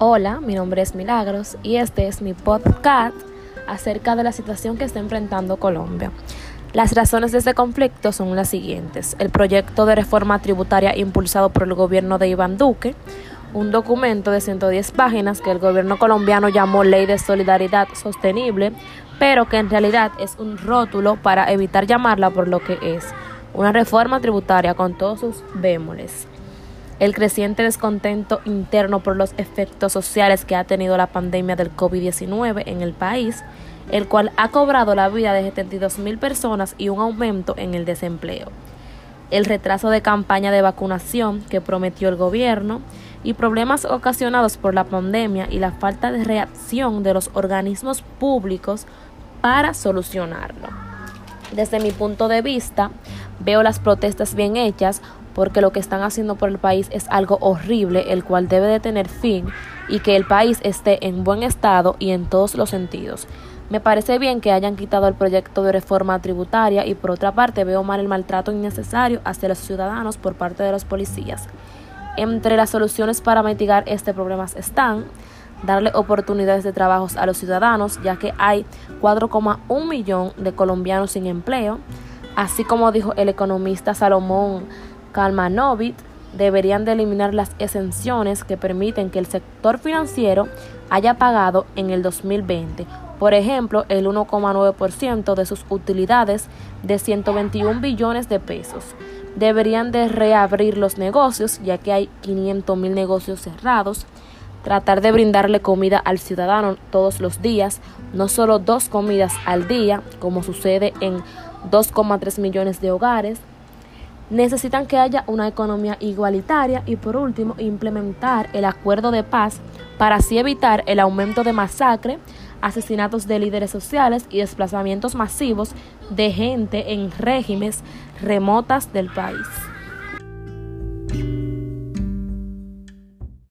Hola, mi nombre es Milagros y este es mi podcast acerca de la situación que está enfrentando Colombia. Las razones de este conflicto son las siguientes. El proyecto de reforma tributaria impulsado por el gobierno de Iván Duque, un documento de 110 páginas que el gobierno colombiano llamó Ley de Solidaridad Sostenible, pero que en realidad es un rótulo para evitar llamarla por lo que es, una reforma tributaria con todos sus bémoles el creciente descontento interno por los efectos sociales que ha tenido la pandemia del COVID-19 en el país, el cual ha cobrado la vida de 72 mil personas y un aumento en el desempleo, el retraso de campaña de vacunación que prometió el gobierno y problemas ocasionados por la pandemia y la falta de reacción de los organismos públicos para solucionarlo. Desde mi punto de vista, veo las protestas bien hechas porque lo que están haciendo por el país es algo horrible, el cual debe de tener fin y que el país esté en buen estado y en todos los sentidos. Me parece bien que hayan quitado el proyecto de reforma tributaria y por otra parte veo mal el maltrato innecesario hacia los ciudadanos por parte de los policías. Entre las soluciones para mitigar este problema están darle oportunidades de trabajo a los ciudadanos, ya que hay 4,1 millón de colombianos sin empleo, así como dijo el economista Salomón Kalmanovit deberían de eliminar las exenciones que permiten que el sector financiero haya pagado en el 2020, por ejemplo, el 1,9% de sus utilidades de 121 billones de pesos. Deberían de reabrir los negocios, ya que hay 500 mil negocios cerrados. Tratar de brindarle comida al ciudadano todos los días, no solo dos comidas al día, como sucede en 2,3 millones de hogares necesitan que haya una economía igualitaria y por último implementar el acuerdo de paz para así evitar el aumento de masacre, asesinatos de líderes sociales y desplazamientos masivos de gente en regímenes remotas del país.